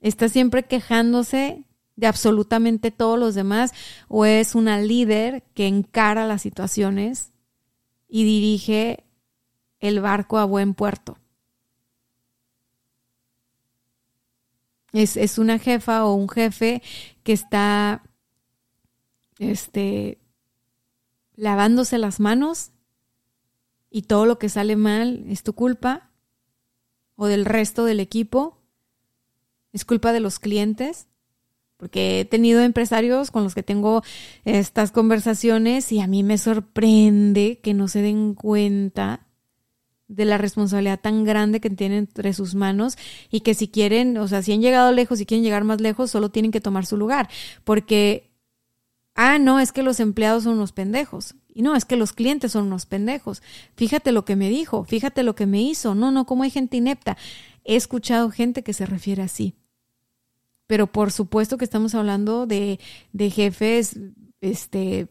¿Está siempre quejándose de absolutamente todos los demás o es una líder que encara las situaciones y dirige el barco a buen puerto? Es, una jefa o un jefe que está este, lavándose las manos y todo lo que sale mal es tu culpa o del resto del equipo, es culpa de los clientes, porque he tenido empresarios con los que tengo estas conversaciones y a mí me sorprende que no se den cuenta de la responsabilidad tan grande que tienen entre sus manos y que si quieren, o sea, si han llegado lejos y quieren llegar más lejos, solo tienen que tomar su lugar, porque, ah, no, es que los empleados son unos pendejos. Y no, es que los clientes son unos pendejos. Fíjate lo que me dijo, fíjate lo que me hizo. No, no, como hay gente inepta. He escuchado gente que se refiere así. Pero por supuesto que estamos hablando de, de jefes, este,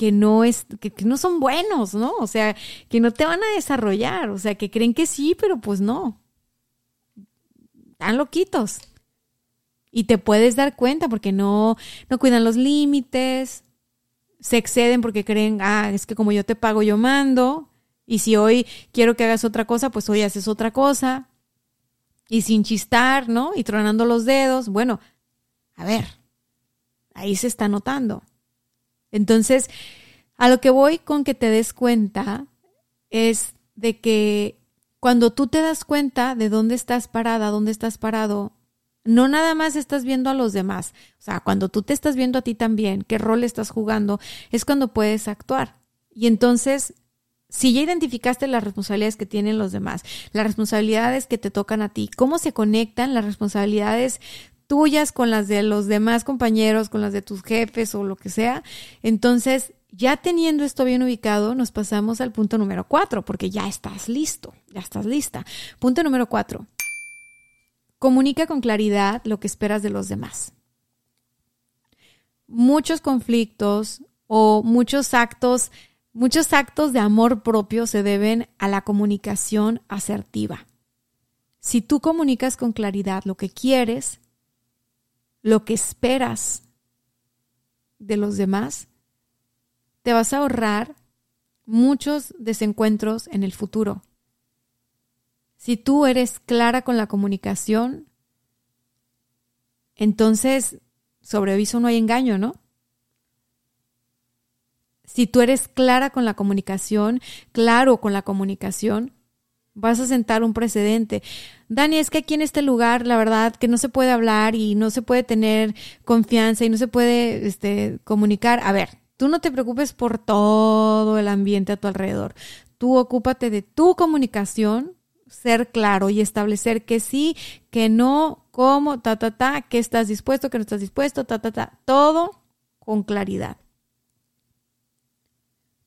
que no es, que, no son buenos, ¿no? O sea, que no te van a desarrollar, o sea, que creen que sí, pero pues no. Están loquitos. Y te puedes dar cuenta porque no, no cuidan los límites, se exceden porque creen, ah, es que como yo te pago, yo mando. Y si hoy quiero que hagas otra cosa, pues hoy haces otra cosa. Y sin chistar, ¿no? Y tronando los dedos. Bueno, a ver, ahí se está notando. Entonces, a lo que voy con que te des cuenta es de que cuando tú te das cuenta de dónde estás parada, dónde estás parado, no nada más estás viendo a los demás. O sea, cuando tú te estás viendo a ti también, qué rol estás jugando, es cuando puedes actuar. Y entonces, si ya identificaste las responsabilidades que tienen los demás, las responsabilidades que te tocan a ti, cómo se conectan las responsabilidades tuyas con las de los demás compañeros, con las de tus jefes o lo que sea. Entonces, ya teniendo esto bien ubicado, nos pasamos al punto número cuatro, porque ya estás listo, ya estás lista. Punto número cuatro. Comunica con claridad lo que esperas de los demás. Muchos conflictos o muchos actos, muchos actos de amor propio se deben a la comunicación asertiva. Si tú comunicas con claridad lo que quieres, lo que esperas de los demás, te vas a ahorrar muchos desencuentros en el futuro. Si tú eres clara con la comunicación, entonces sobre aviso no hay engaño, ¿no? Si tú eres clara con la comunicación, claro con la comunicación, vas a sentar un precedente. Dani, es que aquí en este lugar, la verdad, que no se puede hablar y no se puede tener confianza y no se puede este, comunicar. A ver, tú no te preocupes por todo el ambiente a tu alrededor. Tú ocúpate de tu comunicación, ser claro y establecer que sí, que no, cómo, ta, ta, ta, que estás dispuesto, que no estás dispuesto, ta, ta, ta. Todo con claridad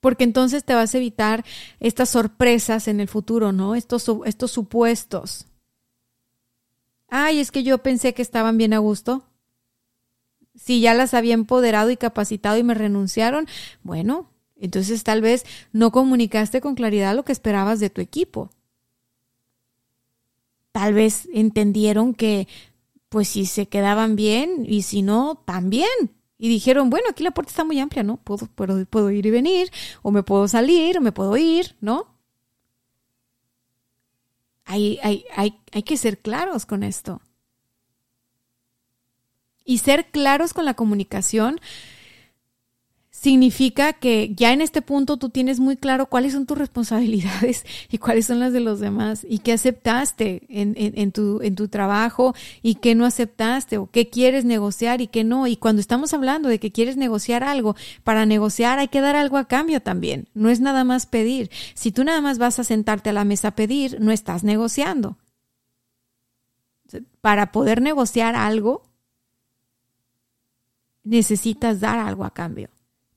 porque entonces te vas a evitar estas sorpresas en el futuro, ¿no? Estos, estos supuestos. Ay, es que yo pensé que estaban bien a gusto. Si ya las había empoderado y capacitado y me renunciaron, bueno, entonces tal vez no comunicaste con claridad lo que esperabas de tu equipo. Tal vez entendieron que, pues si se quedaban bien y si no, también y dijeron, bueno, aquí la puerta está muy amplia, ¿no? Puedo, puedo, ir y venir, o me puedo salir, o me puedo ir, ¿no? Hay, hay, hay, hay que ser claros con esto. Y ser claros con la comunicación significa que ya en este punto tú tienes muy claro cuáles son tus responsabilidades y cuáles son las de los demás y qué aceptaste en, tu, tu trabajo y qué no aceptaste o qué quieres negociar y qué no. Y cuando estamos hablando de que quieres negociar algo, para negociar hay que dar algo a cambio también. No es nada más pedir. Si tú nada más vas a sentarte a la mesa a pedir, no estás negociando. Para poder negociar algo, necesitas dar algo a cambio.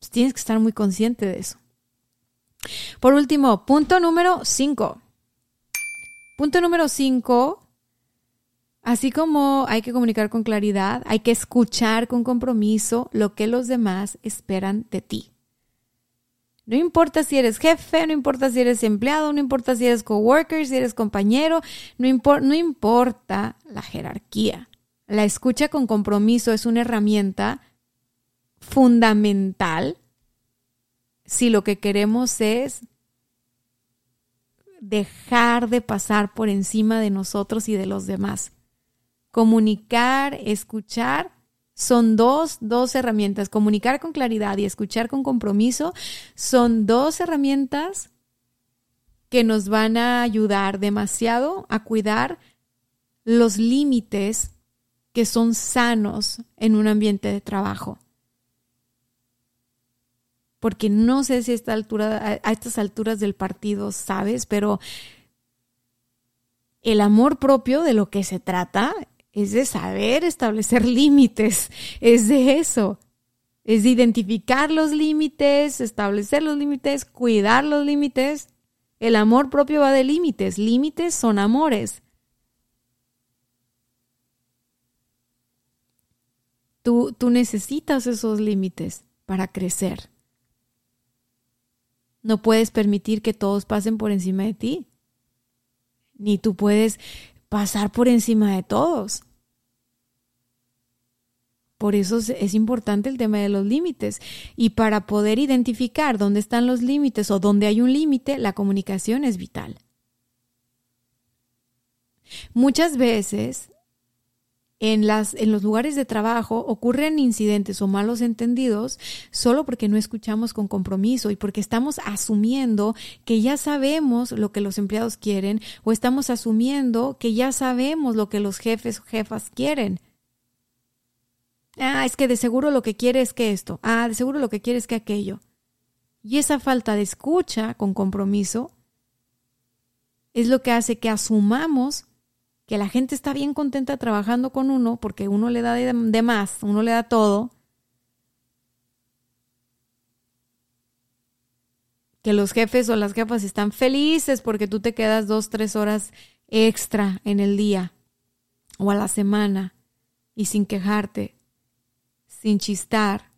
Pues, tienes que estar muy consciente de eso. Por último, punto número 5. Punto número 5. Así como hay que comunicar con claridad, hay que escuchar con compromiso lo que los demás esperan de ti. No importa si eres jefe, no importa si eres empleado, no importa si eres coworker, si eres compañero, no, no importa la jerarquía. La escucha con compromiso es una herramienta fundamental si lo que queremos es dejar de pasar por encima de nosotros y de los demás. Comunicar, escuchar, son dos, dos herramientas. Comunicar con claridad y escuchar con compromiso son dos herramientas que nos van a ayudar demasiado a cuidar los límites que son sanos en un ambiente de trabajo porque no sé si a, estas alturas del partido sabes, pero el amor propio de lo que se trata es de saber establecer límites, es de eso. Es identificar los límites, establecer los límites, cuidar los límites. El amor propio va de límites. Límites son amores. Tú, tú necesitas esos límites para crecer. No puedes permitir que todos pasen por encima de ti. Ni tú puedes pasar por encima de todos. Por eso es importante el tema de los límites. Y para poder identificar dónde están los límites o dónde hay un límite, la comunicación es vital. Muchas veces en, las, en los lugares de trabajo ocurren incidentes o malos entendidos solo porque no escuchamos con compromiso y porque estamos asumiendo que ya sabemos lo que los empleados quieren o estamos asumiendo que ya sabemos lo que los jefes o jefas quieren. Ah, es que de seguro lo que quiere es que esto. Ah, de seguro lo que quiere es que aquello. Y esa falta de escucha con compromiso es lo que hace que asumamos que la gente está bien contenta trabajando con uno porque uno le da de, más, uno le da todo. Que los jefes o las jefas están felices porque tú te quedas dos, tres horas extra en el día o a la semana y sin quejarte sin chistar.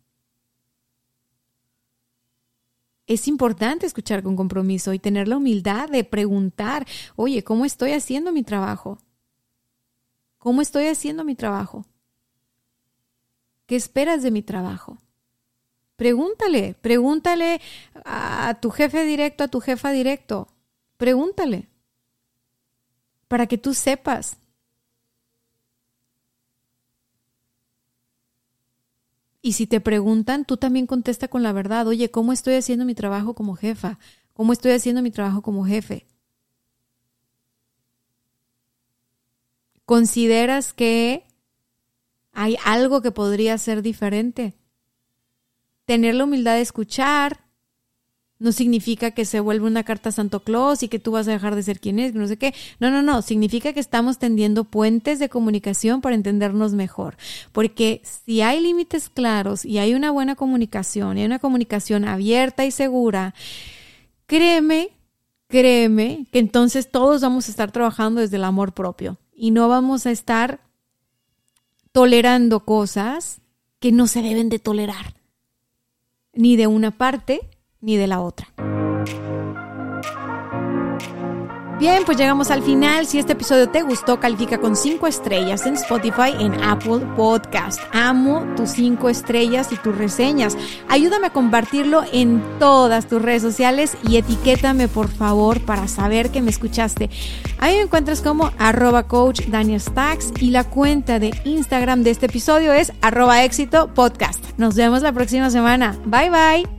Es importante escuchar con compromiso y tener la humildad de preguntar, oye, ¿cómo estoy haciendo mi trabajo? ¿Cómo estoy haciendo mi trabajo? ¿Qué esperas de mi trabajo? Pregúntale, pregúntale a tu jefe directo, a tu jefa directo. Pregúntale para que tú sepas Y si te preguntan, tú también contesta con la verdad. Oye, ¿cómo estoy haciendo mi trabajo como jefa? ¿Cómo estoy haciendo mi trabajo como jefe? ¿Consideras que hay algo que podría ser diferente? Tener la humildad de escuchar, no significa que se vuelva una carta a Santo Claus y que tú vas a dejar de ser quien es, no sé qué. No, no, no. Significa que estamos tendiendo puentes de comunicación para entendernos mejor. Porque si hay límites claros y hay una buena comunicación y hay una comunicación abierta y segura, créeme, créeme que entonces todos vamos a estar trabajando desde el amor propio y no vamos a estar tolerando cosas que no se deben de tolerar. Ni de una parte ni de la otra. Bien, pues llegamos al final. Si este episodio te gustó, califica con 5 estrellas en Spotify, en Apple Podcast. Amo tus 5 estrellas y tus reseñas. Ayúdame a compartirlo en todas tus redes sociales y etiquétame por favor para saber que me escuchaste. Ahí me encuentras como arroba coach Daniel y la cuenta de Instagram de este episodio es arroba éxito podcast. Nos vemos la próxima semana. Bye bye.